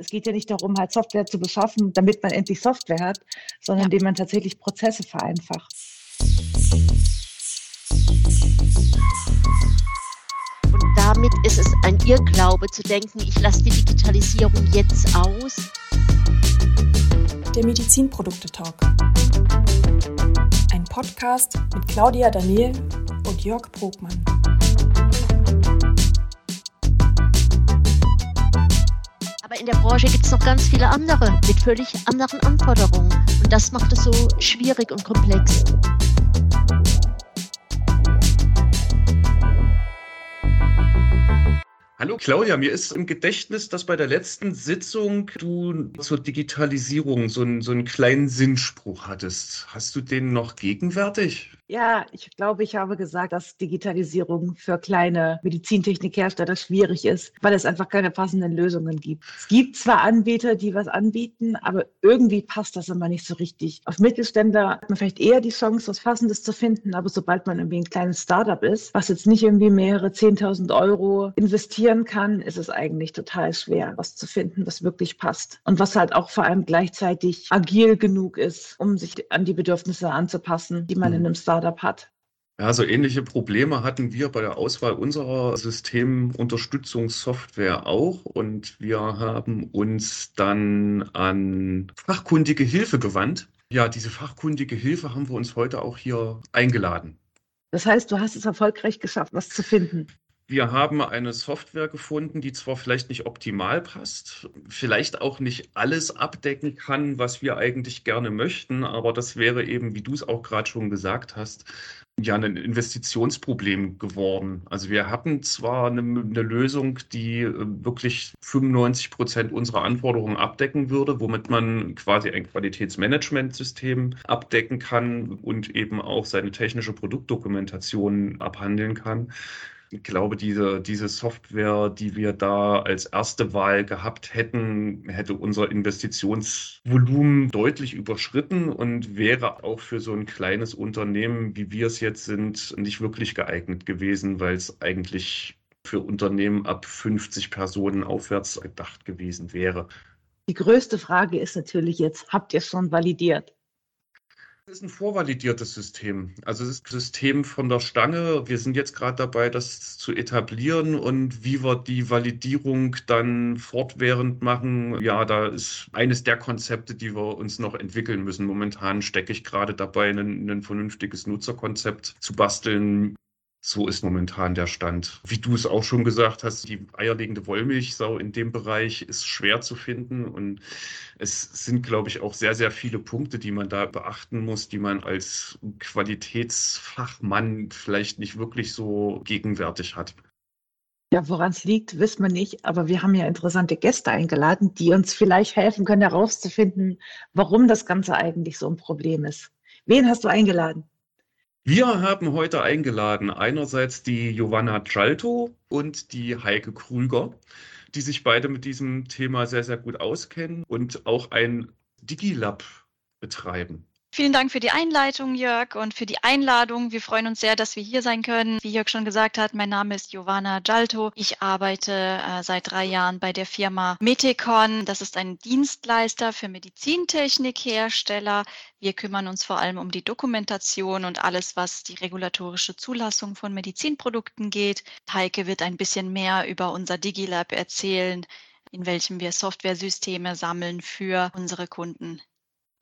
Es geht ja nicht darum, halt Software zu beschaffen, damit man endlich Software hat, sondern indem man tatsächlich Prozesse vereinfacht. Und damit ist es ein Irrglaube zu denken, ich lasse die Digitalisierung jetzt aus. Der Medizinprodukte-Talk. Ein Podcast mit Claudia Daniel und Jörg Brogmann. Aber in der Branche gibt es noch ganz viele andere mit völlig anderen Anforderungen. Und das macht es so schwierig und komplex. Hallo Claudia, mir ist im Gedächtnis, dass bei der letzten Sitzung du zur Digitalisierung so einen, so einen kleinen Sinnspruch hattest. Hast du den noch gegenwärtig? Ja, ich glaube, ich habe gesagt, dass Digitalisierung für kleine Medizintechnikhersteller schwierig ist, weil es einfach keine passenden Lösungen gibt. Es gibt zwar Anbieter, die was anbieten, aber irgendwie passt das immer nicht so richtig. Auf Mittelständler hat man vielleicht eher die Chance, was Passendes zu finden, aber sobald man irgendwie ein kleines Startup ist, was jetzt nicht irgendwie mehrere 10.000 Euro investieren kann, ist es eigentlich total schwer, was zu finden, was wirklich passt. Und was halt auch vor allem gleichzeitig agil genug ist, um sich an die Bedürfnisse anzupassen, die man mhm. in einem Startup Startup hat. Ja, so ähnliche Probleme hatten wir bei der Auswahl unserer Systemunterstützungssoftware auch. Und wir haben uns dann an fachkundige Hilfe gewandt. Ja, diese fachkundige Hilfe haben wir uns heute auch hier eingeladen. Das heißt, du hast es erfolgreich geschafft, was zu finden. Wir haben eine Software gefunden, die zwar vielleicht nicht optimal passt, vielleicht auch nicht alles abdecken kann, was wir eigentlich gerne möchten, aber das wäre eben, wie du es auch gerade schon gesagt hast, ja ein Investitionsproblem geworden. Also wir hatten zwar eine, eine Lösung, die äh, wirklich 95 Prozent unserer Anforderungen abdecken würde, womit man quasi ein Qualitätsmanagementsystem abdecken kann und eben auch seine technische Produktdokumentation abhandeln kann ich glaube, diese, diese Software, die wir da als erste Wahl gehabt hätten, hätte unser Investitionsvolumen deutlich überschritten und wäre auch für so ein kleines Unternehmen, wie wir es jetzt sind, nicht wirklich geeignet gewesen, weil es eigentlich für Unternehmen ab 50 Personen aufwärts gedacht gewesen wäre. Die größte Frage ist natürlich jetzt, habt ihr es schon validiert? Ist ein vorvalidiertes System. Also es ist ein System von der Stange. Wir sind jetzt gerade dabei, das zu etablieren und wie wir die Validierung dann fortwährend machen. Ja, da ist eines der Konzepte, die wir uns noch entwickeln müssen. Momentan stecke ich gerade dabei, ein, ein vernünftiges Nutzerkonzept zu basteln, so ist momentan der Stand. Wie du es auch schon gesagt hast, die eierlegende Wollmilchsau in dem Bereich ist schwer zu finden. Und es sind, glaube ich, auch sehr, sehr viele Punkte, die man da beachten muss, die man als Qualitätsfachmann vielleicht nicht wirklich so gegenwärtig hat. Ja, woran es liegt, wissen wir nicht. Aber wir haben ja interessante Gäste eingeladen, die uns vielleicht helfen können, herauszufinden, warum das Ganze eigentlich so ein Problem ist. Wen hast du eingeladen? Wir haben heute eingeladen einerseits die Giovanna Gialto und die Heike Krüger, die sich beide mit diesem Thema sehr, sehr gut auskennen und auch ein Digilab betreiben. Vielen Dank für die Einleitung, Jörg, und für die Einladung. Wir freuen uns sehr, dass wir hier sein können. Wie Jörg schon gesagt hat, mein Name ist Giovanna Gialto. Ich arbeite äh, seit drei Jahren bei der Firma Meticon. Das ist ein Dienstleister für Medizintechnikhersteller. Wir kümmern uns vor allem um die Dokumentation und alles, was die regulatorische Zulassung von Medizinprodukten geht. Heike wird ein bisschen mehr über unser Digilab erzählen, in welchem wir Softwaresysteme sammeln für unsere Kunden.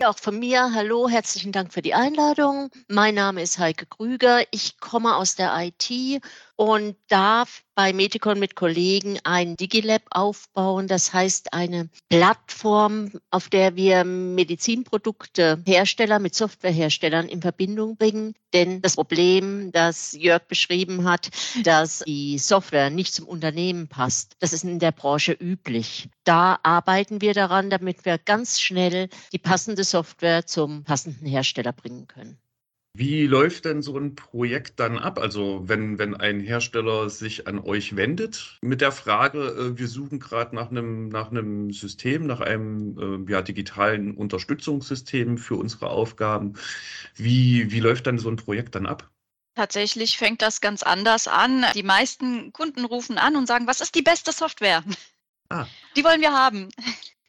Auch von mir, hallo, herzlichen Dank für die Einladung. Mein Name ist Heike Krüger. Ich komme aus der IT und darf bei Meticon mit Kollegen ein Digilab aufbauen. Das heißt eine Plattform, auf der wir Medizinprodukte Hersteller mit Softwareherstellern in Verbindung bringen. Denn das Problem, das Jörg beschrieben hat, dass die Software nicht zum Unternehmen passt, das ist in der Branche üblich. Da arbeiten wir daran, damit wir ganz schnell die passende Software zum passenden Hersteller bringen können. Wie läuft denn so ein Projekt dann ab? Also wenn, wenn ein Hersteller sich an euch wendet mit der Frage, äh, wir suchen gerade nach einem, nach einem System, nach einem äh, ja, digitalen Unterstützungssystem für unsere Aufgaben. Wie, wie läuft dann so ein Projekt dann ab? Tatsächlich fängt das ganz anders an. Die meisten Kunden rufen an und sagen, was ist die beste Software? Ah. Die wollen wir haben.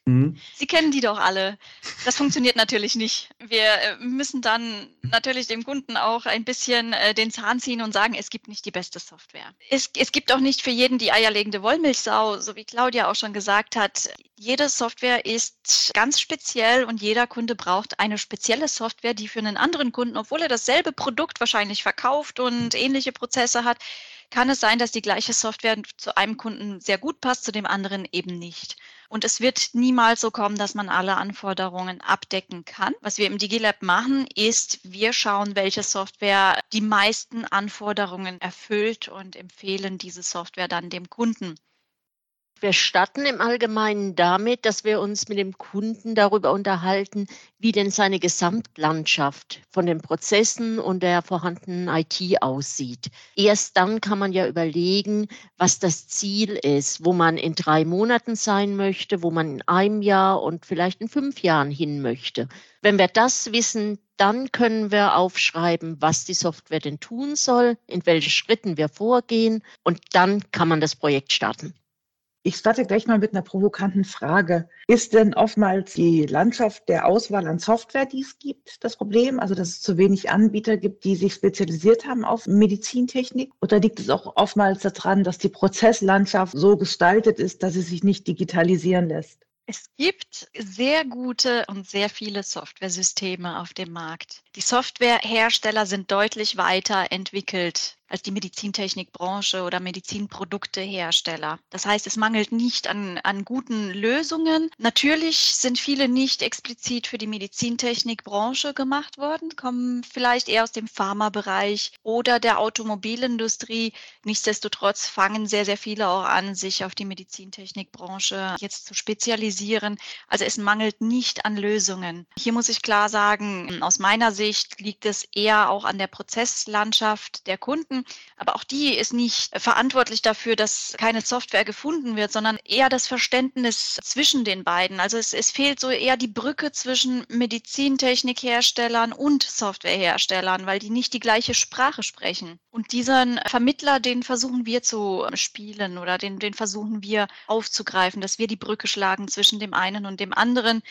Mhm. Sie kennen die doch alle. Das funktioniert natürlich nicht. Wir äh, müssen dann natürlich dem Kunden auch ein bisschen äh, den Zahn ziehen und sagen, es gibt nicht die beste Software. Es, es gibt auch nicht für jeden die eierlegende Wollmilchsau, so wie Claudia auch schon gesagt hat. Jede Software ist ganz speziell und jeder Kunde braucht eine spezielle Software, die für einen anderen Kunden, obwohl er dasselbe Produkt wahrscheinlich verkauft und ähnliche Prozesse hat, kann es sein, dass die gleiche Software zu einem Kunden sehr gut passt, zu dem anderen eben nicht. Und es wird niemals so kommen, dass man alle Anforderungen abdecken kann. Was wir im DigiLab machen, ist, wir schauen, welche Software die meisten Anforderungen erfüllt und empfehlen diese Software dann dem Kunden. Wir starten im Allgemeinen damit, dass wir uns mit dem Kunden darüber unterhalten, wie denn seine Gesamtlandschaft von den Prozessen und der vorhandenen IT aussieht. Erst dann kann man ja überlegen, was das Ziel ist, wo man in drei Monaten sein möchte, wo man in einem Jahr und vielleicht in fünf Jahren hin möchte. Wenn wir das wissen, dann können wir aufschreiben, was die Software denn tun soll, in welchen Schritten wir vorgehen und dann kann man das Projekt starten. Ich starte gleich mal mit einer provokanten Frage. Ist denn oftmals die Landschaft der Auswahl an Software, die es gibt, das Problem? Also, dass es zu wenig Anbieter gibt, die sich spezialisiert haben auf Medizintechnik? Oder liegt es auch oftmals daran, dass die Prozesslandschaft so gestaltet ist, dass sie sich nicht digitalisieren lässt? Es gibt sehr gute und sehr viele Softwaresysteme auf dem Markt. Die Softwarehersteller sind deutlich weiter entwickelt als die Medizintechnikbranche oder Medizinproduktehersteller. Das heißt, es mangelt nicht an, an guten Lösungen. Natürlich sind viele nicht explizit für die Medizintechnikbranche gemacht worden, kommen vielleicht eher aus dem Pharmabereich oder der Automobilindustrie. Nichtsdestotrotz fangen sehr, sehr viele auch an, sich auf die Medizintechnikbranche jetzt zu spezialisieren. Also es mangelt nicht an Lösungen. Hier muss ich klar sagen, aus meiner Sicht liegt es eher auch an der Prozesslandschaft der Kunden. Aber auch die ist nicht verantwortlich dafür, dass keine Software gefunden wird, sondern eher das Verständnis zwischen den beiden. Also es, es fehlt so eher die Brücke zwischen Medizintechnikherstellern und Softwareherstellern, weil die nicht die gleiche Sprache sprechen. Und diesen Vermittler, den versuchen wir zu spielen oder den, den versuchen wir aufzugreifen, dass wir die Brücke schlagen zwischen dem einen und dem anderen.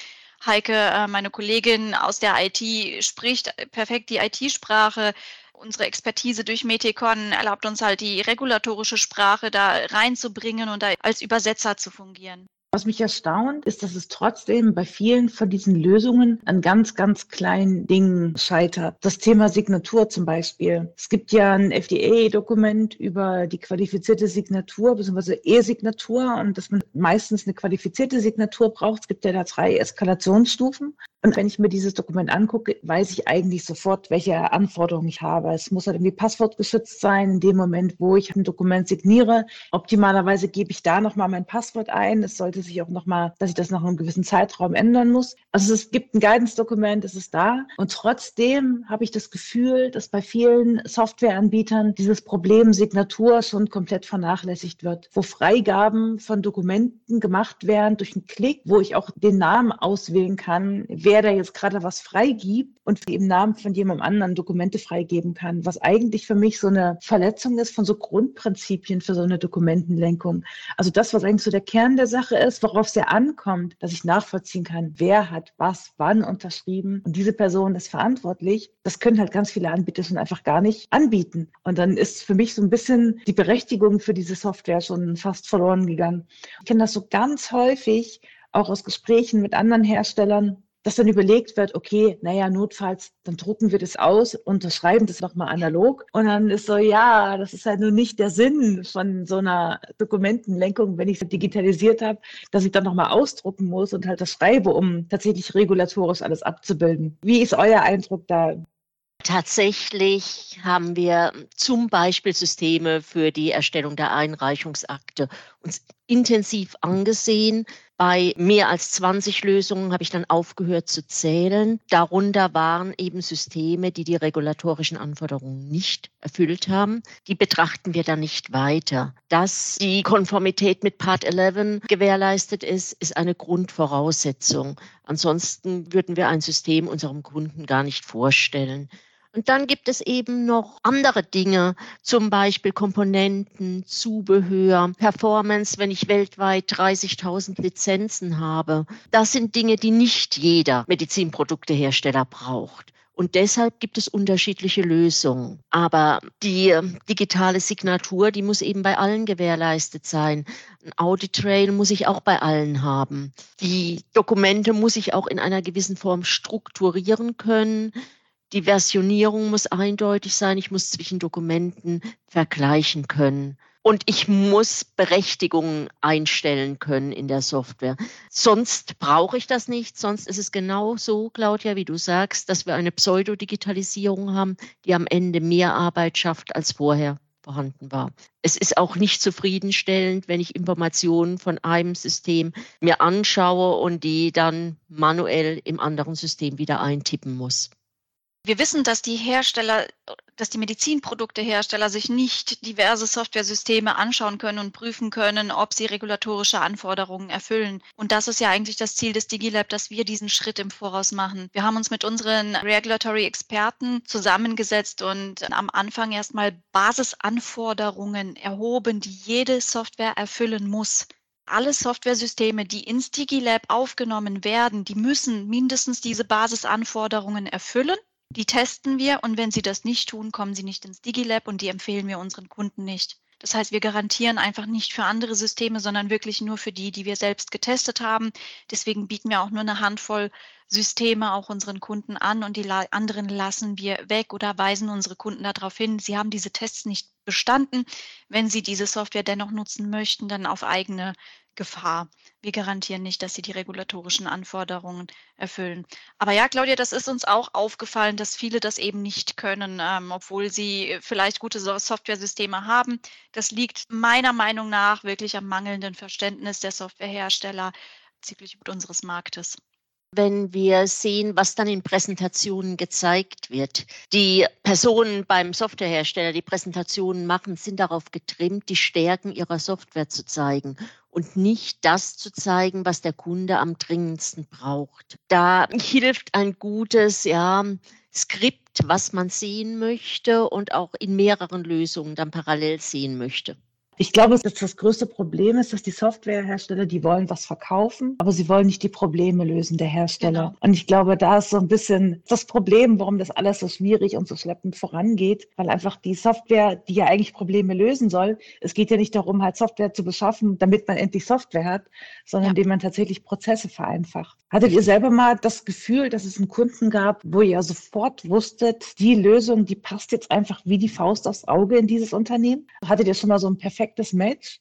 Heike, äh, meine Kollegin aus der IT, spricht perfekt die IT-Sprache unsere Expertise durch Metikon erlaubt uns halt die regulatorische Sprache da reinzubringen und da als Übersetzer zu fungieren. Was mich erstaunt, ist, dass es trotzdem bei vielen von diesen Lösungen an ganz, ganz kleinen Dingen scheitert. Das Thema Signatur zum Beispiel. Es gibt ja ein FDA-Dokument über die qualifizierte Signatur bzw. E-Signatur und dass man meistens eine qualifizierte Signatur braucht. Es gibt ja da drei Eskalationsstufen. Und wenn ich mir dieses Dokument angucke, weiß ich eigentlich sofort, welche Anforderungen ich habe. Es muss halt irgendwie passwortgeschützt sein in dem Moment, wo ich ein Dokument signiere. Optimalerweise gebe ich da nochmal mein Passwort ein. Es sollte sich auch nochmal, dass ich das nach einem gewissen Zeitraum ändern muss. Also es gibt ein Guidance-Dokument, es ist da. Und trotzdem habe ich das Gefühl, dass bei vielen Softwareanbietern dieses Problem Signatur schon komplett vernachlässigt wird, wo Freigaben von Dokumenten gemacht werden durch einen Klick, wo ich auch den Namen auswählen kann, wer da jetzt gerade was freigibt und im Namen von jemandem anderen Dokumente freigeben kann, was eigentlich für mich so eine Verletzung ist von so Grundprinzipien für so eine Dokumentenlenkung. Also das, was eigentlich so der Kern der Sache ist, worauf es ja ankommt, dass ich nachvollziehen kann, wer hat was, wann unterschrieben und diese Person ist verantwortlich. Das können halt ganz viele Anbieter schon einfach gar nicht anbieten. Und dann ist für mich so ein bisschen die Berechtigung für diese Software schon fast verloren gegangen. Ich kenne das so ganz häufig, auch aus Gesprächen mit anderen Herstellern, dass dann überlegt wird, okay, naja, notfalls, dann drucken wir das aus, unterschreiben das nochmal analog. Und dann ist so, ja, das ist halt nur nicht der Sinn von so einer Dokumentenlenkung, wenn ich es digitalisiert habe, dass ich dann nochmal ausdrucken muss und halt das schreibe, um tatsächlich regulatorisch alles abzubilden. Wie ist euer Eindruck da? Tatsächlich haben wir zum Beispiel Systeme für die Erstellung der Einreichungsakte uns intensiv angesehen. Bei mehr als 20 Lösungen habe ich dann aufgehört zu zählen. Darunter waren eben Systeme, die die regulatorischen Anforderungen nicht erfüllt haben. Die betrachten wir dann nicht weiter. Dass die Konformität mit Part 11 gewährleistet ist, ist eine Grundvoraussetzung. Ansonsten würden wir ein System unserem Kunden gar nicht vorstellen. Und dann gibt es eben noch andere Dinge, zum Beispiel Komponenten, Zubehör, Performance, wenn ich weltweit 30.000 Lizenzen habe. Das sind Dinge, die nicht jeder Medizinproduktehersteller braucht. Und deshalb gibt es unterschiedliche Lösungen. Aber die digitale Signatur, die muss eben bei allen gewährleistet sein. Ein Audit Trail muss ich auch bei allen haben. Die Dokumente muss ich auch in einer gewissen Form strukturieren können. Die Versionierung muss eindeutig sein. Ich muss zwischen Dokumenten vergleichen können. Und ich muss Berechtigungen einstellen können in der Software. Sonst brauche ich das nicht. Sonst ist es genau so, Claudia, wie du sagst, dass wir eine Pseudodigitalisierung haben, die am Ende mehr Arbeit schafft, als vorher vorhanden war. Es ist auch nicht zufriedenstellend, wenn ich Informationen von einem System mir anschaue und die dann manuell im anderen System wieder eintippen muss. Wir wissen, dass die Hersteller, dass die Medizinproduktehersteller sich nicht diverse Softwaresysteme anschauen können und prüfen können, ob sie regulatorische Anforderungen erfüllen. Und das ist ja eigentlich das Ziel des DigiLab, dass wir diesen Schritt im Voraus machen. Wir haben uns mit unseren Regulatory Experten zusammengesetzt und am Anfang erstmal Basisanforderungen erhoben, die jede Software erfüllen muss alle Softwaresysteme, die ins DigiLab aufgenommen werden, die müssen mindestens diese Basisanforderungen erfüllen. Die testen wir und wenn sie das nicht tun, kommen sie nicht ins DigiLab und die empfehlen wir unseren Kunden nicht. Das heißt, wir garantieren einfach nicht für andere Systeme, sondern wirklich nur für die, die wir selbst getestet haben. Deswegen bieten wir auch nur eine Handvoll Systeme auch unseren Kunden an und die anderen lassen wir weg oder weisen unsere Kunden darauf hin, sie haben diese Tests nicht bestanden. Wenn sie diese Software dennoch nutzen möchten, dann auf eigene Gefahr. Wir garantieren nicht, dass sie die regulatorischen Anforderungen erfüllen. Aber ja, Claudia, das ist uns auch aufgefallen, dass viele das eben nicht können, ähm, obwohl sie vielleicht gute Softwaresysteme haben. Das liegt meiner Meinung nach wirklich am mangelnden Verständnis der Softwarehersteller bezüglich unseres Marktes wenn wir sehen, was dann in Präsentationen gezeigt wird. Die Personen beim Softwarehersteller, die Präsentationen machen, sind darauf getrimmt, die Stärken ihrer Software zu zeigen und nicht das zu zeigen, was der Kunde am dringendsten braucht. Da hilft ein gutes, ja, Skript, was man sehen möchte und auch in mehreren Lösungen dann parallel sehen möchte. Ich glaube, dass das größte Problem ist, dass die Softwarehersteller, die wollen was verkaufen, aber sie wollen nicht die Probleme lösen der Hersteller. Genau. Und ich glaube, da ist so ein bisschen das Problem, warum das alles so schwierig und so schleppend vorangeht, weil einfach die Software, die ja eigentlich Probleme lösen soll, es geht ja nicht darum, halt Software zu beschaffen, damit man endlich Software hat, sondern ja. indem man tatsächlich Prozesse vereinfacht. Hattet ihr selber mal das Gefühl, dass es einen Kunden gab, wo ihr sofort wusstet, die Lösung, die passt jetzt einfach wie die Faust aufs Auge in dieses Unternehmen? Hattet ihr schon mal so ein perfekt perfektes Match?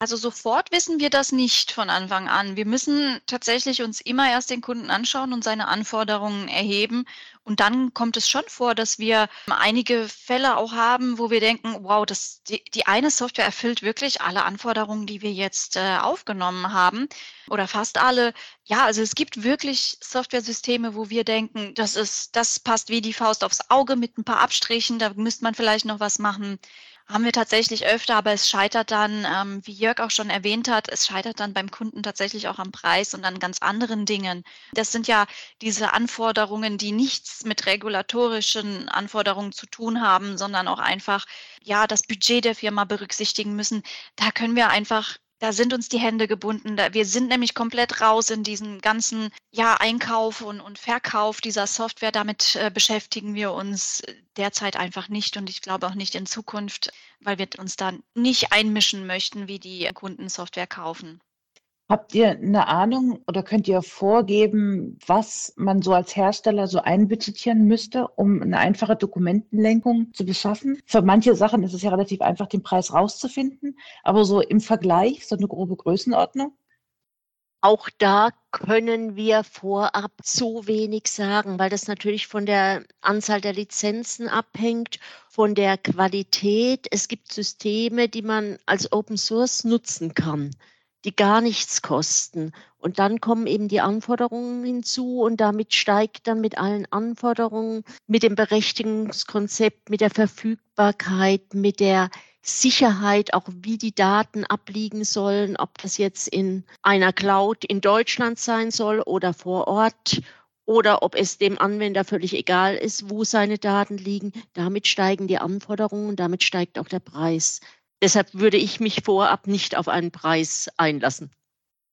Also sofort wissen wir das nicht von Anfang an. Wir müssen tatsächlich uns immer erst den Kunden anschauen und seine Anforderungen erheben. Und dann kommt es schon vor, dass wir einige Fälle auch haben, wo wir denken, wow, das, die, die eine Software erfüllt wirklich alle Anforderungen, die wir jetzt äh, aufgenommen haben oder fast alle. Ja, also es gibt wirklich Softwaresysteme, wo wir denken, das ist, das passt wie die Faust aufs Auge mit ein paar Abstrichen. Da müsste man vielleicht noch was machen haben wir tatsächlich öfter, aber es scheitert dann, ähm, wie Jörg auch schon erwähnt hat, es scheitert dann beim Kunden tatsächlich auch am Preis und an ganz anderen Dingen. Das sind ja diese Anforderungen, die nichts mit regulatorischen Anforderungen zu tun haben, sondern auch einfach, ja, das Budget der Firma berücksichtigen müssen. Da können wir einfach da sind uns die Hände gebunden. Wir sind nämlich komplett raus in diesen ganzen ja, Einkauf und, und Verkauf dieser Software. Damit äh, beschäftigen wir uns derzeit einfach nicht und ich glaube auch nicht in Zukunft, weil wir uns da nicht einmischen möchten, wie die Kunden Software kaufen. Habt ihr eine Ahnung oder könnt ihr vorgeben, was man so als Hersteller so einbudgetieren müsste, um eine einfache Dokumentenlenkung zu beschaffen? Für manche Sachen ist es ja relativ einfach, den Preis rauszufinden, aber so im Vergleich, so eine grobe Größenordnung? Auch da können wir vorab so wenig sagen, weil das natürlich von der Anzahl der Lizenzen abhängt, von der Qualität. Es gibt Systeme, die man als Open Source nutzen kann die gar nichts kosten. Und dann kommen eben die Anforderungen hinzu und damit steigt dann mit allen Anforderungen, mit dem Berechtigungskonzept, mit der Verfügbarkeit, mit der Sicherheit, auch wie die Daten abliegen sollen, ob das jetzt in einer Cloud in Deutschland sein soll oder vor Ort oder ob es dem Anwender völlig egal ist, wo seine Daten liegen. Damit steigen die Anforderungen damit steigt auch der Preis. Deshalb würde ich mich vorab nicht auf einen Preis einlassen.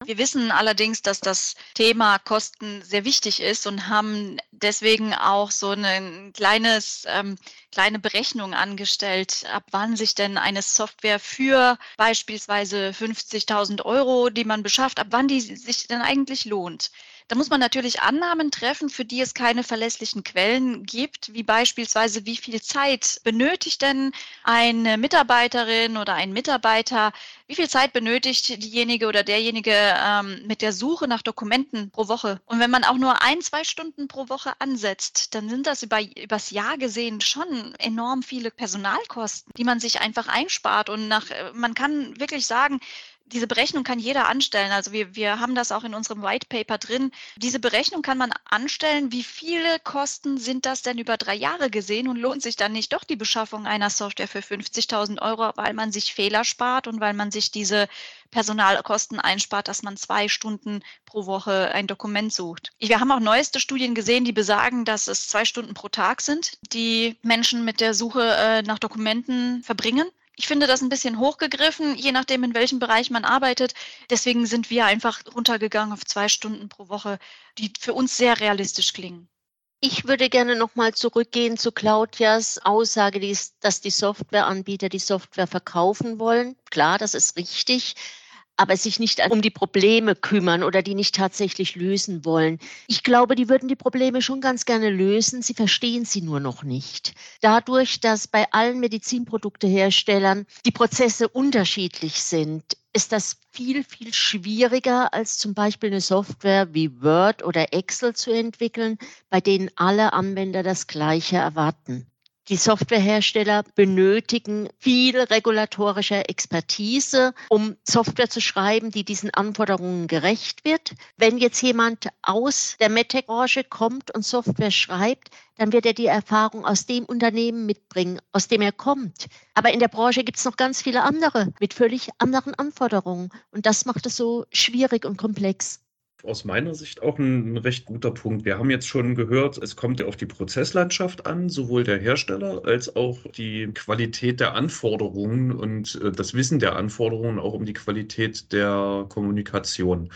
Wir wissen allerdings, dass das Thema Kosten sehr wichtig ist und haben deswegen auch so eine kleines, ähm, kleine Berechnung angestellt, ab wann sich denn eine Software für beispielsweise 50.000 Euro, die man beschafft, ab wann die sich denn eigentlich lohnt. Da muss man natürlich Annahmen treffen, für die es keine verlässlichen Quellen gibt, wie beispielsweise, wie viel Zeit benötigt denn eine Mitarbeiterin oder ein Mitarbeiter, wie viel Zeit benötigt diejenige oder derjenige ähm, mit der Suche nach Dokumenten pro Woche. Und wenn man auch nur ein, zwei Stunden pro Woche ansetzt, dann sind das über, übers Jahr gesehen schon enorm viele Personalkosten, die man sich einfach einspart. Und nach, äh, man kann wirklich sagen, diese Berechnung kann jeder anstellen. Also wir, wir haben das auch in unserem White Paper drin. Diese Berechnung kann man anstellen. Wie viele Kosten sind das denn über drei Jahre gesehen und lohnt sich dann nicht doch die Beschaffung einer Software für 50.000 Euro, weil man sich Fehler spart und weil man sich diese Personalkosten einspart, dass man zwei Stunden pro Woche ein Dokument sucht. Wir haben auch neueste Studien gesehen, die besagen, dass es zwei Stunden pro Tag sind, die Menschen mit der Suche äh, nach Dokumenten verbringen. Ich finde das ein bisschen hochgegriffen, je nachdem, in welchem Bereich man arbeitet. Deswegen sind wir einfach runtergegangen auf zwei Stunden pro Woche, die für uns sehr realistisch klingen. Ich würde gerne nochmal zurückgehen zu Claudias Aussage, dass die Softwareanbieter die Software verkaufen wollen. Klar, das ist richtig aber sich nicht um die Probleme kümmern oder die nicht tatsächlich lösen wollen. Ich glaube, die würden die Probleme schon ganz gerne lösen, sie verstehen sie nur noch nicht. Dadurch, dass bei allen Medizinprodukteherstellern die Prozesse unterschiedlich sind, ist das viel, viel schwieriger, als zum Beispiel eine Software wie Word oder Excel zu entwickeln, bei denen alle Anwender das Gleiche erwarten. Die Softwarehersteller benötigen viel regulatorische Expertise, um Software zu schreiben, die diesen Anforderungen gerecht wird. Wenn jetzt jemand aus der MedTech-Branche kommt und Software schreibt, dann wird er die Erfahrung aus dem Unternehmen mitbringen, aus dem er kommt. Aber in der Branche gibt es noch ganz viele andere mit völlig anderen Anforderungen. Und das macht es so schwierig und komplex aus meiner Sicht auch ein, recht guter Punkt. Wir haben jetzt schon gehört, es kommt ja auf die Prozesslandschaft an, sowohl der Hersteller als auch die Qualität der Anforderungen und äh, das Wissen der Anforderungen, auch um die Qualität der Kommunikation.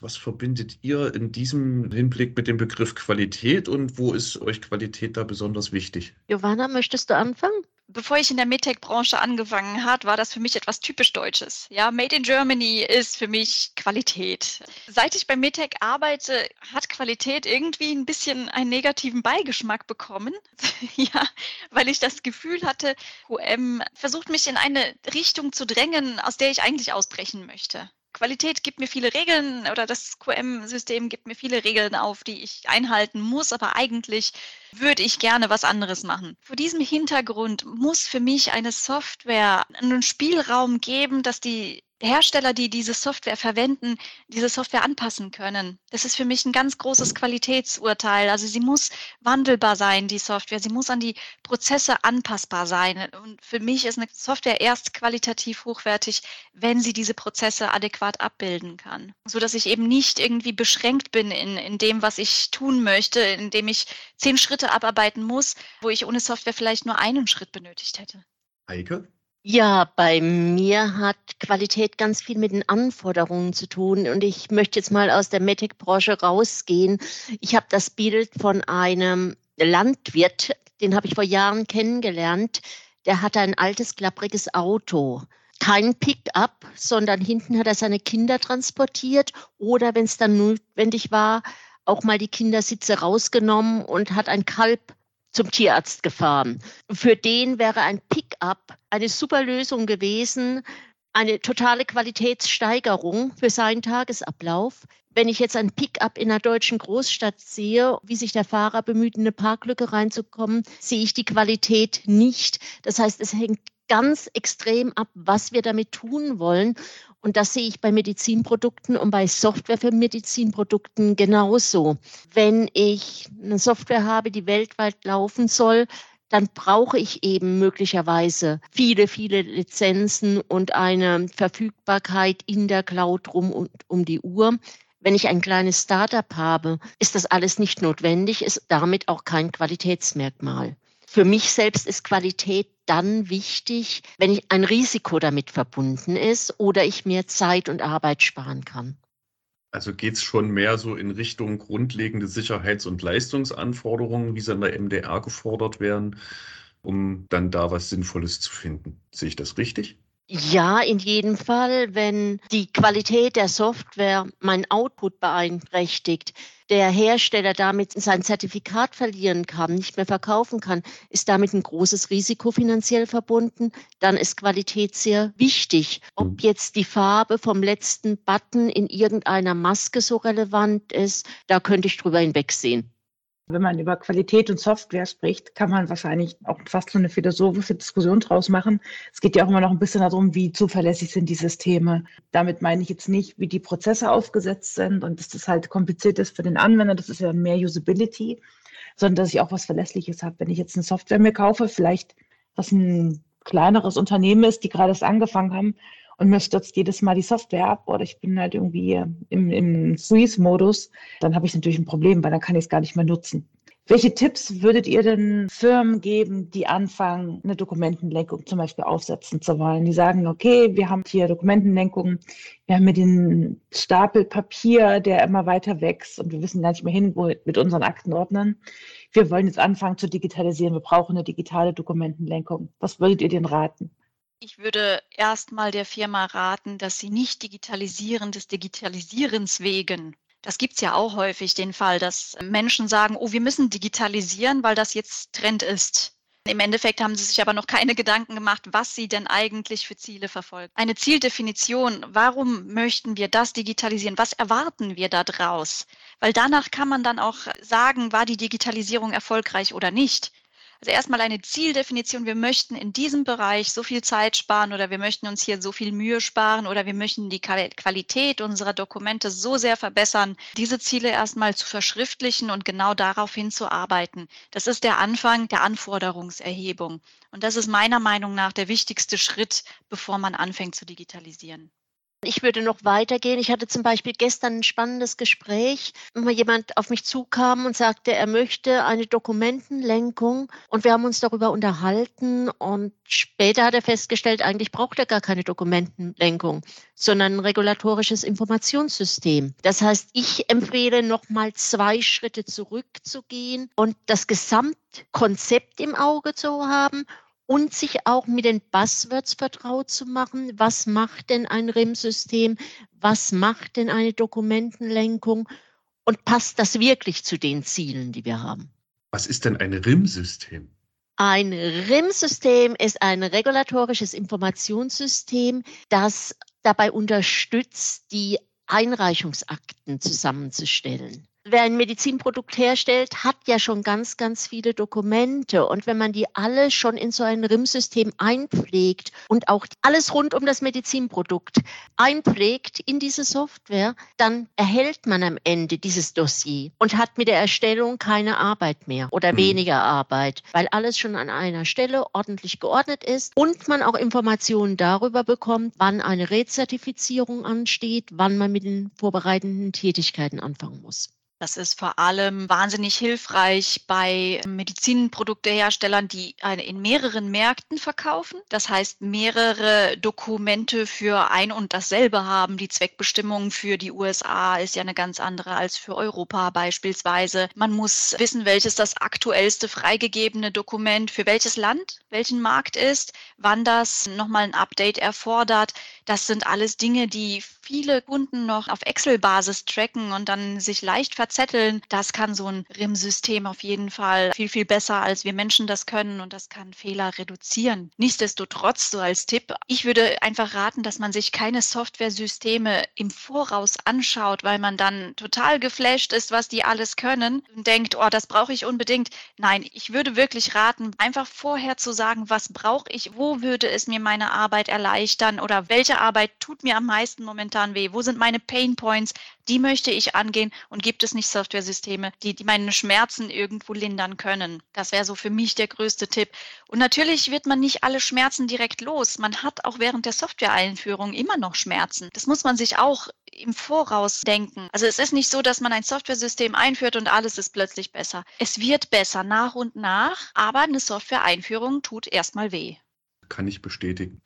Was verbindet ihr in diesem Hinblick mit dem Begriff Qualität und wo ist euch Qualität da besonders wichtig? Giovanna, möchtest du anfangen? Bevor ich in der MedTech-Branche angefangen hat, war das für mich etwas typisch Deutsches. Ja, Made in Germany ist für mich Qualität. Seit ich bei MedTech arbeite, hat Qualität irgendwie ein bisschen einen negativen Beigeschmack bekommen. ja, weil ich das Gefühl hatte, QM versucht mich in eine Richtung zu drängen, aus der ich eigentlich ausbrechen möchte. Qualität gibt mir viele Regeln oder das QM-System gibt mir viele Regeln auf, die ich einhalten muss, aber eigentlich würde ich gerne was anderes machen. Vor diesem Hintergrund muss für mich eine Software einen Spielraum geben, dass die Hersteller, die diese Software verwenden, diese Software anpassen können. Das ist für mich ein ganz großes Qualitätsurteil. Also sie muss wandelbar sein, die Software. Sie muss an die Prozesse anpassbar sein. Und für mich ist eine Software erst qualitativ hochwertig, wenn sie diese Prozesse adäquat abbilden kann. So dass ich eben nicht irgendwie beschränkt bin in, in dem, was ich tun möchte, indem ich zehn Schritte abarbeiten muss, wo ich ohne Software vielleicht nur einen Schritt benötigt hätte. Heike? Ja, bei mir hat Qualität ganz viel mit den Anforderungen zu tun. Und ich möchte jetzt mal aus der Medtech-Branche rausgehen. Ich habe das Bild von einem Landwirt, den habe ich vor Jahren kennengelernt. Der hatte ein altes, klappriges Auto. Kein Pickup, sondern hinten hat er seine Kinder transportiert oder, wenn es dann notwendig war, auch mal die Kindersitze rausgenommen und hat ein Kalb zum Tierarzt gefahren. Für den wäre ein Pickup eine super Lösung gewesen, eine totale Qualitätssteigerung für seinen Tagesablauf. Wenn ich jetzt ein Pickup in einer deutschen Großstadt sehe, wie sich der Fahrer bemüht, in eine Parklücke reinzukommen, sehe ich die Qualität nicht. Das heißt, es hängt ganz extrem ab, was wir damit tun wollen. Und das sehe ich bei Medizinprodukten und bei Software für Medizinprodukten genauso. Wenn ich eine Software habe, die weltweit laufen soll, dann brauche ich eben möglicherweise viele, viele Lizenzen und eine Verfügbarkeit in der Cloud rum und um die Uhr. Wenn ich ein kleines Startup habe, ist das alles nicht notwendig, ist damit auch kein Qualitätsmerkmal. Für mich selbst ist Qualität dann wichtig, wenn ein Risiko damit verbunden ist oder ich mir Zeit und Arbeit sparen kann. Also geht es schon mehr so in Richtung grundlegende Sicherheits- und Leistungsanforderungen, wie sie an der MDR gefordert werden, um dann da was Sinnvolles zu finden. Sehe ich das richtig? Ja, in jedem Fall, wenn die Qualität der Software meinen Output beeinträchtigt, der Hersteller damit sein Zertifikat verlieren kann, nicht mehr verkaufen kann, ist damit ein großes Risiko finanziell verbunden. Dann ist Qualität sehr wichtig. Ob mhm. jetzt die Farbe vom letzten Button in irgendeiner Maske so relevant ist, da könnte ich drüber hinwegsehen. Wenn man über Qualität und Software spricht, kann man wahrscheinlich auch fast so eine philosophische Diskussion draus machen. Es geht ja auch immer noch ein bisschen darum, wie zuverlässig sind die Systeme. Damit meine ich jetzt nicht, wie die Prozesse aufgesetzt sind und dass das halt kompliziert ist für den Anwender. Das ist ja mehr Usability, sondern dass ich auch was Verlässliches habe. Wenn ich jetzt eine Software mir kaufe, vielleicht was ein kleineres Unternehmen ist, die gerade erst angefangen haben und mir stürzt jedes Mal die Software ab oder ich bin halt irgendwie im, im Freeze-Modus, dann habe ich natürlich ein Problem, weil dann kann ich es gar nicht mehr nutzen. Welche Tipps würdet ihr denn Firmen geben, die anfangen, eine Dokumentenlenkung zum Beispiel aufsetzen zu wollen? Die sagen, okay, wir haben hier Dokumentenlenkung, wir haben hier den Stapel Papier, der immer weiter wächst und wir wissen gar nicht mehr hin, wo mit unseren Aktenordnern. Wir wollen jetzt anfangen zu digitalisieren, wir brauchen eine digitale Dokumentenlenkung. Was würdet ihr denn raten? Ich würde erstmal der Firma raten, dass sie nicht digitalisieren des Digitalisierens wegen. Das gibt es ja auch häufig, den Fall, dass Menschen sagen, oh, wir müssen digitalisieren, weil das jetzt Trend ist. Im Endeffekt haben sie sich aber noch keine Gedanken gemacht, was sie denn eigentlich für Ziele verfolgen. Eine Zieldefinition, warum möchten wir das digitalisieren? Was erwarten wir da draus? Weil danach kann man dann auch sagen, war die Digitalisierung erfolgreich oder nicht. Also erstmal eine Zieldefinition. Wir möchten in diesem Bereich so viel Zeit sparen oder wir möchten uns hier so viel Mühe sparen oder wir möchten die Qualität unserer Dokumente so sehr verbessern, diese Ziele erstmal zu verschriftlichen und genau darauf hinzuarbeiten. Das ist der Anfang der Anforderungserhebung. Und das ist meiner Meinung nach der wichtigste Schritt, bevor man anfängt zu digitalisieren. Ich würde noch weitergehen. Ich hatte zum Beispiel gestern ein spannendes Gespräch, wo jemand auf mich zukam und sagte, er möchte eine Dokumentenlenkung. Und wir haben uns darüber unterhalten. Und später hat er festgestellt, eigentlich braucht er gar keine Dokumentenlenkung, sondern ein regulatorisches Informationssystem. Das heißt, ich empfehle nochmal zwei Schritte zurückzugehen und das Gesamtkonzept im Auge zu haben und sich auch mit den Buzzwords vertraut zu machen. Was macht denn ein RIM-System? Was macht denn eine Dokumentenlenkung? Und passt das wirklich zu den Zielen, die wir haben? Was ist denn ein RIM-System? Ein RIM-System ist ein regulatorisches Informationssystem, das dabei unterstützt, die Einreichungsakten zusammenzustellen wer ein Medizinprodukt herstellt, hat ja schon ganz, ganz viele Dokumente. Und wenn man die alle schon in so ein RIM-System einpflegt und auch alles rund um das Medizinprodukt einpflegt in diese Software, dann erhält man am Ende dieses Dossier und hat mit der Erstellung keine Arbeit mehr oder mhm. weniger Arbeit, weil alles schon an einer Stelle ordentlich geordnet ist und man auch Informationen darüber bekommt, wann eine Rezertifizierung ansteht, wann man mit den vorbereitenden Tätigkeiten anfangen muss. Das ist vor allem wahnsinnig hilfreich bei Medizinprodukteherstellern, die in mehreren Märkten verkaufen. Das heißt, mehrere Dokumente für ein und dasselbe haben. Die Zweckbestimmung für die USA ist ja eine ganz andere als für Europa beispielsweise. Man muss wissen, welches das aktuellste freigegebene Dokument für welches Land, welchen Markt ist, wann das nochmal ein Update erfordert. Das sind alles Dinge, die viele Kunden noch auf Excel-Basis tracken und dann sich leicht verzetteln. Das kann so ein RIM-System auf jeden Fall viel, viel besser, als wir Menschen das können und das kann Fehler reduzieren. Nichtsdestotrotz, so als Tipp, ich würde einfach raten, dass man sich keine Software-Systeme im Voraus anschaut, weil man dann total geflasht ist, was die alles können und denkt, oh, das brauche ich unbedingt. Nein, ich würde wirklich raten, einfach vorher zu sagen, was brauche ich, wo würde es mir meine Arbeit erleichtern oder welche Arbeit tut mir am meisten momentan weh? Wo sind meine Pain Points? Die möchte ich angehen und gibt es nicht Softwaresysteme, die, die meine Schmerzen irgendwo lindern können? Das wäre so für mich der größte Tipp. Und natürlich wird man nicht alle Schmerzen direkt los. Man hat auch während der Software-Einführung immer noch Schmerzen. Das muss man sich auch im Voraus denken. Also es ist nicht so, dass man ein Softwaresystem einführt und alles ist plötzlich besser. Es wird besser nach und nach, aber eine Software-Einführung tut erstmal weh kann ich bestätigen.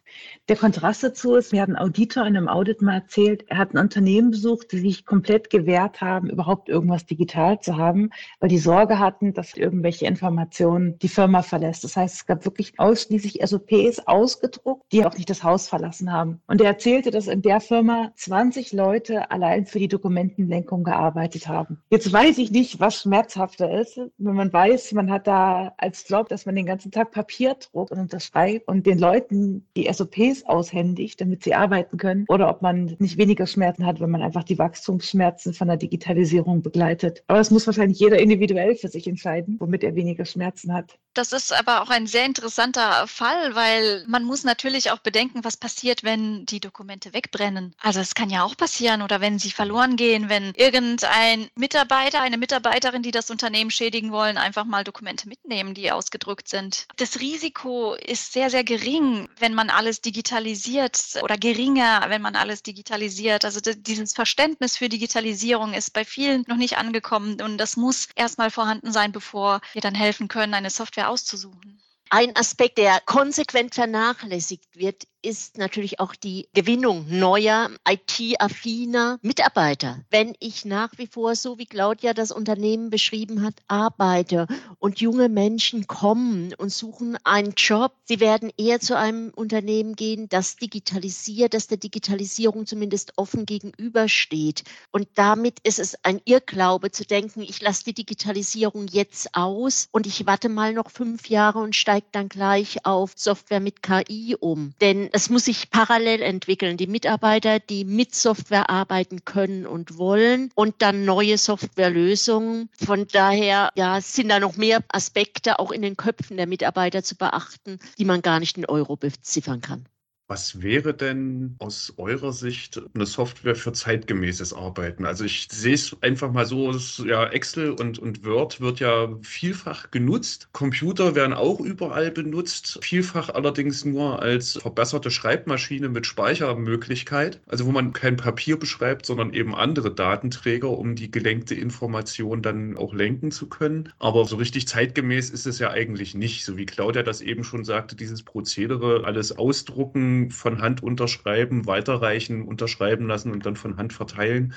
Der Kontrast dazu ist, mir hat ein Auditor in einem Audit mal erzählt, er hat ein Unternehmen besucht, die sich komplett gewehrt haben, überhaupt irgendwas digital zu haben, weil die Sorge hatten, dass irgendwelche Informationen die Firma verlässt. Das heißt, es gab wirklich ausschließlich SOPs ausgedruckt, die auch nicht das Haus verlassen haben. Und er erzählte, dass in der Firma 20 Leute allein für die Dokumentenlenkung gearbeitet haben. Jetzt weiß ich nicht, was schmerzhafter ist, wenn man weiß, man hat da als Job, dass man den ganzen Tag Papier druckt und unterschreibt und den Leuten die SOPs aushändigt, damit sie arbeiten können, oder ob man nicht weniger Schmerzen hat, wenn man einfach die Wachstumsschmerzen von der Digitalisierung begleitet. Aber das muss wahrscheinlich jeder individuell für sich entscheiden, womit er weniger Schmerzen hat. Das ist aber auch ein sehr interessanter Fall, weil man muss natürlich auch bedenken, was passiert, wenn die Dokumente wegbrennen. Also es kann ja auch passieren oder wenn sie verloren gehen, wenn irgendein Mitarbeiter, eine Mitarbeiterin, die das Unternehmen schädigen wollen, einfach mal Dokumente mitnehmen, die ausgedruckt sind. Das Risiko ist sehr, sehr gering, wenn man alles digitalisiert oder geringer, wenn man alles digitalisiert. Also dieses Verständnis für Digitalisierung ist bei vielen noch nicht angekommen und das muss erstmal vorhanden sein, bevor wir dann helfen können, eine Software auszusuchen. Ein Aspekt, der konsequent vernachlässigt wird, ist natürlich auch die Gewinnung neuer IT-affiner Mitarbeiter. Wenn ich nach wie vor, so wie Claudia das Unternehmen beschrieben hat, arbeite und junge Menschen kommen und suchen einen Job, sie werden eher zu einem Unternehmen gehen, das digitalisiert, das der Digitalisierung zumindest offen gegenübersteht. Und damit ist es ein Irrglaube zu denken, ich lasse die Digitalisierung jetzt aus und ich warte mal noch fünf Jahre und steige dann gleich auf Software mit KI um. Denn es muss sich parallel entwickeln. Die Mitarbeiter, die mit Software arbeiten können und wollen und dann neue Softwarelösungen. Von daher ja, sind da noch mehr Aspekte auch in den Köpfen der Mitarbeiter zu beachten, die man gar nicht in Euro beziffern kann. Was wäre denn aus eurer Sicht eine Software für zeitgemäßes Arbeiten? Also ich sehe es einfach mal so, ja, Excel und, und Word wird ja vielfach genutzt. Computer werden auch überall benutzt, vielfach allerdings nur als verbesserte Schreibmaschine mit Speichermöglichkeit, also wo man kein Papier beschreibt, sondern eben andere Datenträger, um die gelenkte Information dann auch lenken zu können. Aber so richtig zeitgemäß ist es ja eigentlich nicht, so wie Claudia das eben schon sagte, dieses Prozedere, alles ausdrucken, von Hand unterschreiben, weiterreichen, unterschreiben lassen und dann von Hand verteilen,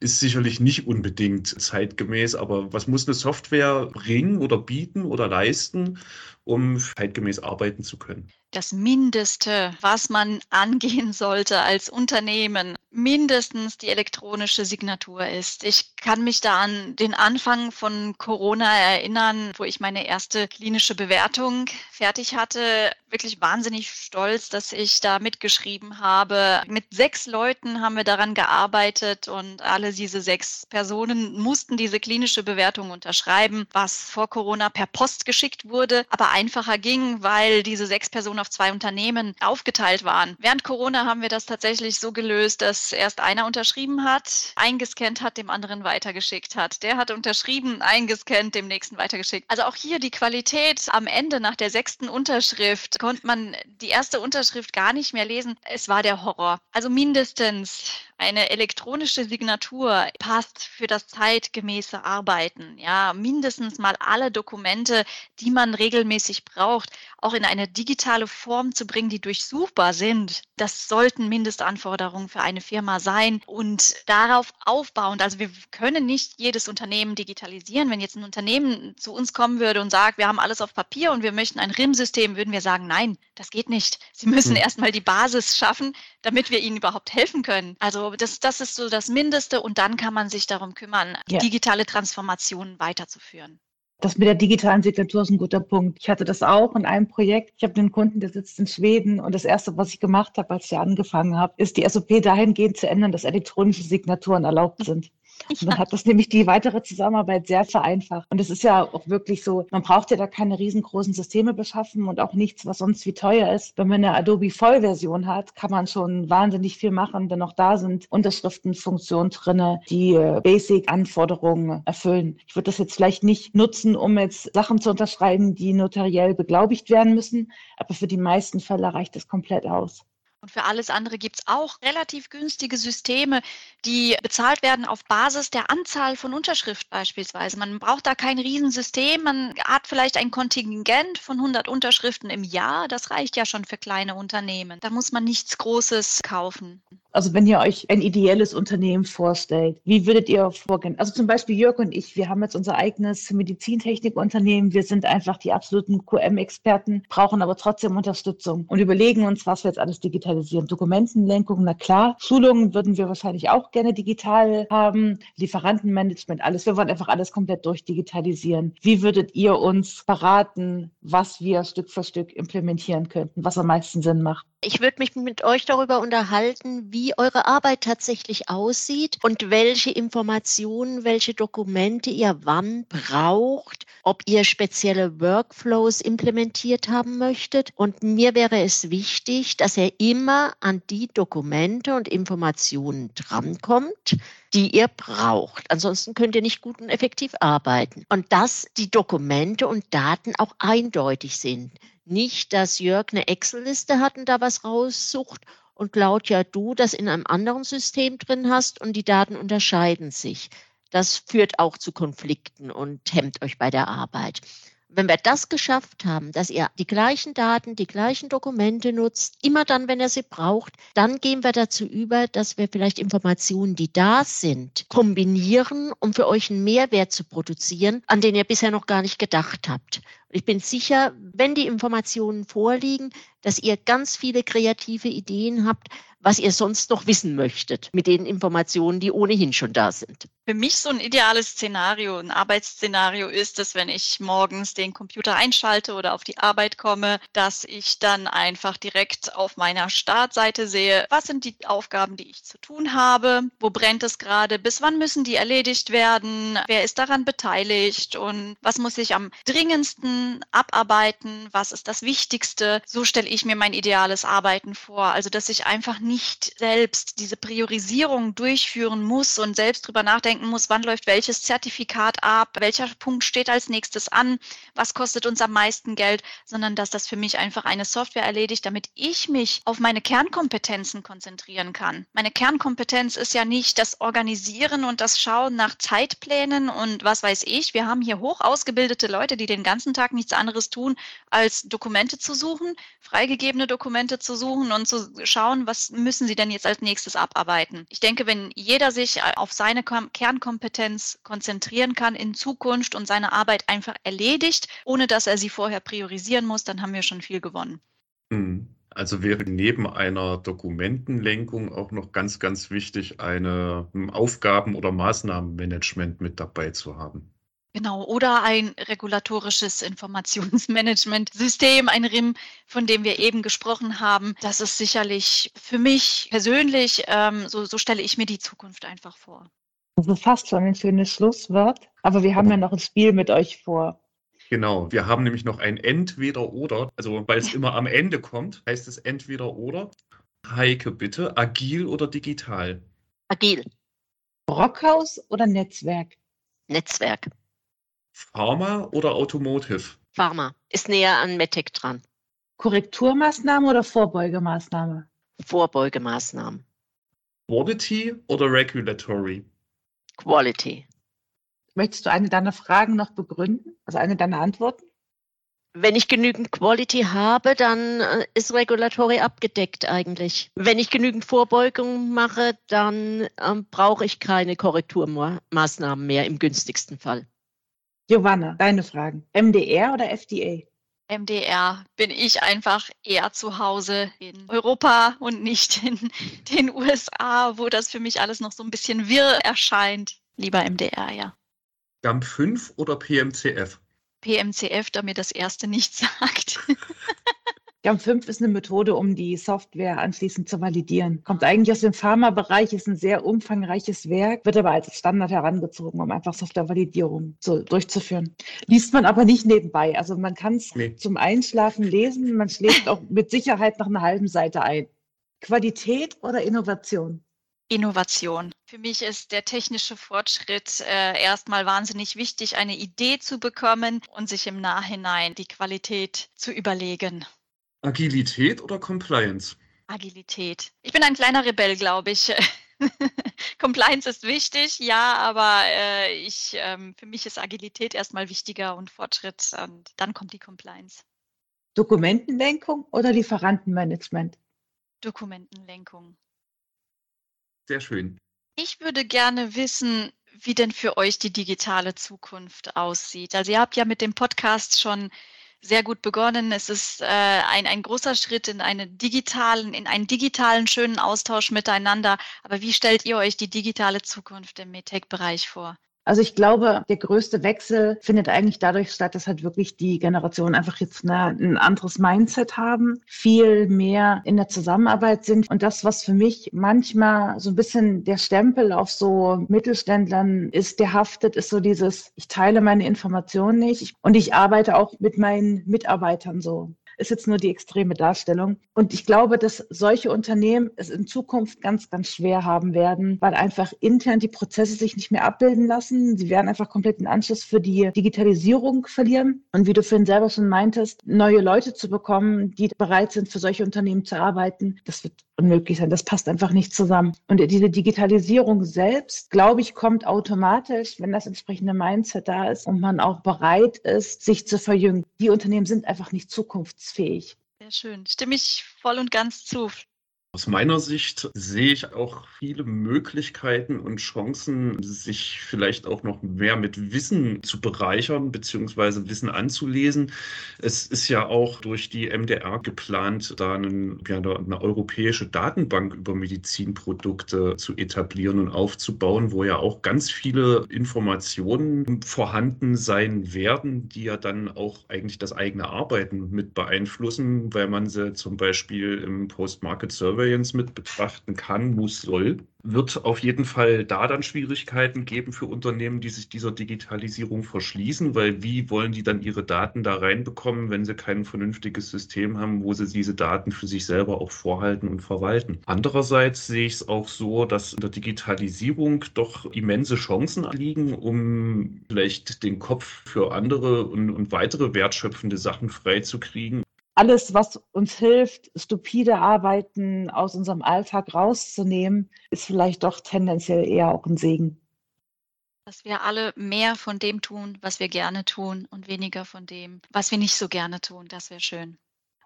ist sicherlich nicht unbedingt zeitgemäß. Aber was muss eine Software bringen oder bieten oder leisten, um zeitgemäß arbeiten zu können? Das Mindeste, was man angehen sollte als Unternehmen, mindestens die elektronische Signatur ist. Ich kann mich da an den Anfang von Corona erinnern, wo ich meine erste klinische Bewertung fertig hatte. Wirklich wahnsinnig stolz, dass ich da mitgeschrieben habe. Mit sechs Leuten haben wir daran gearbeitet und alle diese sechs Personen mussten diese klinische Bewertung unterschreiben, was vor Corona per Post geschickt wurde, aber einfacher ging, weil diese sechs Personen auf zwei Unternehmen aufgeteilt waren. Während Corona haben wir das tatsächlich so gelöst, dass erst einer unterschrieben hat, eingescannt hat, dem anderen weitergeschickt hat. Der hat unterschrieben, eingescannt, dem nächsten weitergeschickt. Also auch hier die Qualität am Ende nach der sechsten Unterschrift konnte man die erste Unterschrift gar nicht mehr lesen. Es war der Horror. Also mindestens eine elektronische Signatur passt für das zeitgemäße Arbeiten. Ja, mindestens mal alle Dokumente, die man regelmäßig braucht, auch in eine digitale Form zu bringen, die durchsuchbar sind. Das sollten Mindestanforderungen für eine Firma sein und darauf aufbauend. Also wir können nicht jedes Unternehmen digitalisieren. Wenn jetzt ein Unternehmen zu uns kommen würde und sagt, wir haben alles auf Papier und wir möchten ein RIM-System, würden wir sagen, nein, das geht nicht. Sie müssen hm. erstmal die Basis schaffen, damit wir ihnen überhaupt helfen können. Also das, das ist so das Mindeste und dann kann man sich darum kümmern, ja. digitale Transformationen weiterzuführen. Das mit der digitalen Signatur ist ein guter Punkt. Ich hatte das auch in einem Projekt. Ich habe einen Kunden, der sitzt in Schweden und das Erste, was ich gemacht habe, als ich angefangen habe, ist die SOP dahingehend zu ändern, dass elektronische Signaturen erlaubt sind. Und dann hat das nämlich die weitere Zusammenarbeit sehr vereinfacht. Und es ist ja auch wirklich so, man braucht ja da keine riesengroßen Systeme beschaffen und auch nichts, was sonst wie teuer ist. Wenn man eine Adobe Vollversion hat, kann man schon wahnsinnig viel machen, denn auch da sind Unterschriftenfunktionen drinne, die äh, Basic-Anforderungen erfüllen. Ich würde das jetzt vielleicht nicht nutzen, um jetzt Sachen zu unterschreiben, die notariell beglaubigt werden müssen, aber für die meisten Fälle reicht das komplett aus. Und für alles andere gibt es auch relativ günstige Systeme, die bezahlt werden auf Basis der Anzahl von Unterschriften beispielsweise. Man braucht da kein Riesensystem, man hat vielleicht ein Kontingent von 100 Unterschriften im Jahr. Das reicht ja schon für kleine Unternehmen. Da muss man nichts Großes kaufen. Also wenn ihr euch ein ideelles Unternehmen vorstellt, wie würdet ihr vorgehen? Also zum Beispiel Jörg und ich, wir haben jetzt unser eigenes Medizintechnikunternehmen. Wir sind einfach die absoluten QM-Experten, brauchen aber trotzdem Unterstützung und überlegen uns, was wir jetzt alles digitalisieren. Dokumentenlenkung, na klar. Schulungen würden wir wahrscheinlich auch gerne digital haben. Lieferantenmanagement, alles. Wir wollen einfach alles komplett durchdigitalisieren. Wie würdet ihr uns beraten, was wir Stück für Stück implementieren könnten, was am meisten Sinn macht? Ich würde mich mit euch darüber unterhalten, wie eure Arbeit tatsächlich aussieht und welche Informationen, welche Dokumente ihr wann braucht, ob ihr spezielle Workflows implementiert haben möchtet. Und mir wäre es wichtig, dass ihr immer an die Dokumente und Informationen drankommt, die ihr braucht. Ansonsten könnt ihr nicht gut und effektiv arbeiten. Und dass die Dokumente und Daten auch eindeutig sind. Nicht, dass Jörg eine Excel-Liste hat und da was raussucht und Claudia, du das in einem anderen System drin hast und die Daten unterscheiden sich. Das führt auch zu Konflikten und hemmt euch bei der Arbeit. Wenn wir das geschafft haben, dass ihr die gleichen Daten, die gleichen Dokumente nutzt, immer dann, wenn ihr sie braucht, dann gehen wir dazu über, dass wir vielleicht Informationen, die da sind, kombinieren, um für euch einen Mehrwert zu produzieren, an den ihr bisher noch gar nicht gedacht habt. Ich bin sicher, wenn die Informationen vorliegen, dass ihr ganz viele kreative Ideen habt, was ihr sonst noch wissen möchtet mit den Informationen, die ohnehin schon da sind. Für mich so ein ideales Szenario, ein Arbeitsszenario ist es, wenn ich morgens den Computer einschalte oder auf die Arbeit komme, dass ich dann einfach direkt auf meiner Startseite sehe, was sind die Aufgaben, die ich zu tun habe, wo brennt es gerade, bis wann müssen die erledigt werden, wer ist daran beteiligt und was muss ich am dringendsten abarbeiten, was ist das Wichtigste. So stelle ich mir mein ideales Arbeiten vor. Also, dass ich einfach nicht selbst diese Priorisierung durchführen muss und selbst drüber nachdenken muss, wann läuft welches Zertifikat ab, welcher Punkt steht als nächstes an, was kostet uns am meisten Geld, sondern dass das für mich einfach eine Software erledigt, damit ich mich auf meine Kernkompetenzen konzentrieren kann. Meine Kernkompetenz ist ja nicht das Organisieren und das Schauen nach Zeitplänen und was weiß ich. Wir haben hier hoch ausgebildete Leute, die den ganzen Tag nichts anderes tun, als Dokumente zu suchen, freigegebene Dokumente zu suchen und zu schauen, was müssen sie denn jetzt als nächstes abarbeiten. Ich denke, wenn jeder sich auf seine Kernkompetenz konzentrieren kann in Zukunft und seine Arbeit einfach erledigt, ohne dass er sie vorher priorisieren muss, dann haben wir schon viel gewonnen. Hm. Also wäre neben einer Dokumentenlenkung auch noch ganz, ganz wichtig, eine hm, Aufgaben- oder Maßnahmenmanagement mit dabei zu haben. Genau, oder ein regulatorisches Informationsmanagementsystem, ein RIM, von dem wir eben gesprochen haben. Das ist sicherlich für mich persönlich, ähm, so, so stelle ich mir die Zukunft einfach vor. Das ist fast schon ein schönes Schlusswort, aber wir haben ja noch ein Spiel mit euch vor. Genau, wir haben nämlich noch ein Entweder-Oder. Also, weil es immer am Ende kommt, heißt es Entweder-Oder. Heike, bitte, agil oder digital? Agil. Brockhaus oder Netzwerk? Netzwerk. Pharma oder Automotive? Pharma ist näher an Medtech dran. Korrekturmaßnahme oder Vorbeugemaßnahme? Vorbeugemaßnahmen. Quality oder Regulatory? Quality. Möchtest du eine deiner Fragen noch begründen? Also eine deiner Antworten? Wenn ich genügend Quality habe, dann äh, ist Regulatory abgedeckt eigentlich. Wenn ich genügend Vorbeugung mache, dann ähm, brauche ich keine Korrekturmaßnahmen mehr im günstigsten Fall. Giovanna, deine Fragen. MDR oder FDA? MDR bin ich einfach eher zu Hause in Europa und nicht in den USA, wo das für mich alles noch so ein bisschen wirr erscheint. Lieber MDR, ja. GAMP 5 oder PMCF? PMCF, da mir das erste nichts sagt. GAMP 5 ist eine Methode, um die Software anschließend zu validieren. Kommt eigentlich aus dem Pharmabereich, ist ein sehr umfangreiches Werk, wird aber als Standard herangezogen, um einfach Softwarevalidierung zu, durchzuführen. Liest man aber nicht nebenbei. Also man kann es nee. zum Einschlafen lesen, man schläft auch mit Sicherheit nach einer halben Seite ein. Qualität oder Innovation? Innovation. Für mich ist der technische Fortschritt äh, erstmal wahnsinnig wichtig, eine Idee zu bekommen und sich im Nachhinein die Qualität zu überlegen. Agilität oder Compliance? Agilität. Ich bin ein kleiner Rebell, glaube ich. Compliance ist wichtig, ja, aber äh, ich, ähm, für mich ist Agilität erstmal wichtiger und Fortschritt und dann kommt die Compliance. Dokumentenlenkung oder Lieferantenmanagement? Dokumentenlenkung. Sehr schön. Ich würde gerne wissen, wie denn für euch die digitale Zukunft aussieht. Also ihr habt ja mit dem Podcast schon sehr gut begonnen. Es ist äh, ein, ein großer Schritt in einen digitalen, in einen digitalen schönen Austausch miteinander. Aber wie stellt ihr euch die digitale Zukunft im MedTech-Bereich vor? Also ich glaube, der größte Wechsel findet eigentlich dadurch statt, dass halt wirklich die Generationen einfach jetzt eine, ein anderes Mindset haben, viel mehr in der Zusammenarbeit sind. Und das, was für mich manchmal so ein bisschen der Stempel auf so Mittelständlern ist, der haftet, ist so dieses, ich teile meine Informationen nicht und ich arbeite auch mit meinen Mitarbeitern so ist jetzt nur die extreme Darstellung. Und ich glaube, dass solche Unternehmen es in Zukunft ganz, ganz schwer haben werden, weil einfach intern die Prozesse sich nicht mehr abbilden lassen. Sie werden einfach komplett den Anschluss für die Digitalisierung verlieren. Und wie du vorhin selber schon meintest, neue Leute zu bekommen, die bereit sind, für solche Unternehmen zu arbeiten, das wird unmöglich sein. Das passt einfach nicht zusammen. Und diese Digitalisierung selbst, glaube ich, kommt automatisch, wenn das entsprechende Mindset da ist und man auch bereit ist, sich zu verjüngen. Die Unternehmen sind einfach nicht zukunftsfähig. Sehr schön. Stimme ich voll und ganz zu. Aus meiner Sicht sehe ich auch viele Möglichkeiten und Chancen, sich vielleicht auch noch mehr mit Wissen zu bereichern bzw. Wissen anzulesen. Es ist ja auch durch die MDR geplant, da einen, ja, eine europäische Datenbank über Medizinprodukte zu etablieren und aufzubauen, wo ja auch ganz viele Informationen vorhanden sein werden, die ja dann auch eigentlich das eigene Arbeiten mit beeinflussen, weil man sie zum Beispiel im Post-Market Survey Surveillance mit betrachten kann, muss, soll, wird auf jeden Fall da dann Schwierigkeiten geben für Unternehmen, die sich dieser Digitalisierung verschließen, weil wie wollen die dann ihre Daten da reinbekommen, wenn sie kein vernünftiges System haben, wo sie diese Daten für sich selber auch vorhalten und verwalten. Andererseits sehe ich es auch so, dass in der Digitalisierung doch immense Chancen liegen, um vielleicht den Kopf für andere und, und weitere wertschöpfende Sachen freizukriegen alles, was uns hilft, stupide Arbeiten aus unserem Alltag rauszunehmen, ist vielleicht doch tendenziell eher auch ein Segen. Dass wir alle mehr von dem tun, was wir gerne tun und weniger von dem, was wir nicht so gerne tun, das wäre schön.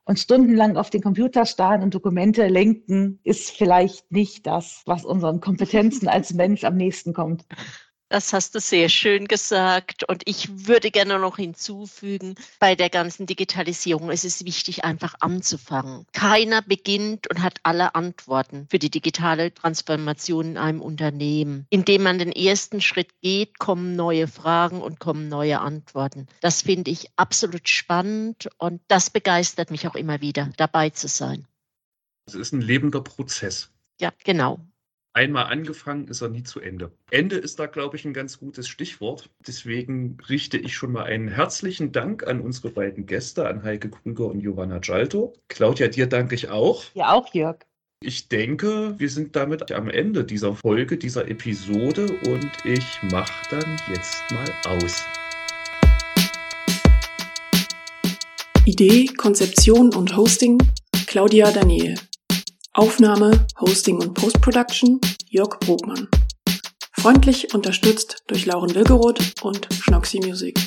Und stundenlang auf den Computer starren und Dokumente lenken, ist vielleicht nicht das, was unseren Kompetenzen als Mensch am nächsten kommt. Das hast du sehr schön gesagt. Und ich würde gerne noch hinzufügen, bei der ganzen Digitalisierung ist es wichtig, einfach anzufangen. Keiner beginnt und hat alle Antworten für die digitale Transformation in einem Unternehmen. Indem man den ersten Schritt geht, kommen neue Fragen und kommen neue Antworten. Das finde ich absolut spannend und das begeistert mich auch immer wieder, dabei zu sein. Es ist ein lebender Prozess. Ja, genau einmal angefangen, ist er nie zu Ende. Ende ist da, glaube ich, ein ganz gutes Stichwort. Deswegen richte ich schon mal einen herzlichen Dank an unsere beiden Gäste, an Heike Krüger und Giovanna Gialto. Claudia, dir danke ich auch. Ja, auch, Jörg. Ich denke, wir sind damit am Ende dieser Folge, dieser Episode und ich mache dann jetzt mal aus. Idee, Konzeption und Hosting Claudia Daniel. Aufnahme, Hosting und Postproduction Jörg Brogmann. Freundlich unterstützt durch Lauren Wilgeroth und Schnoxy Music.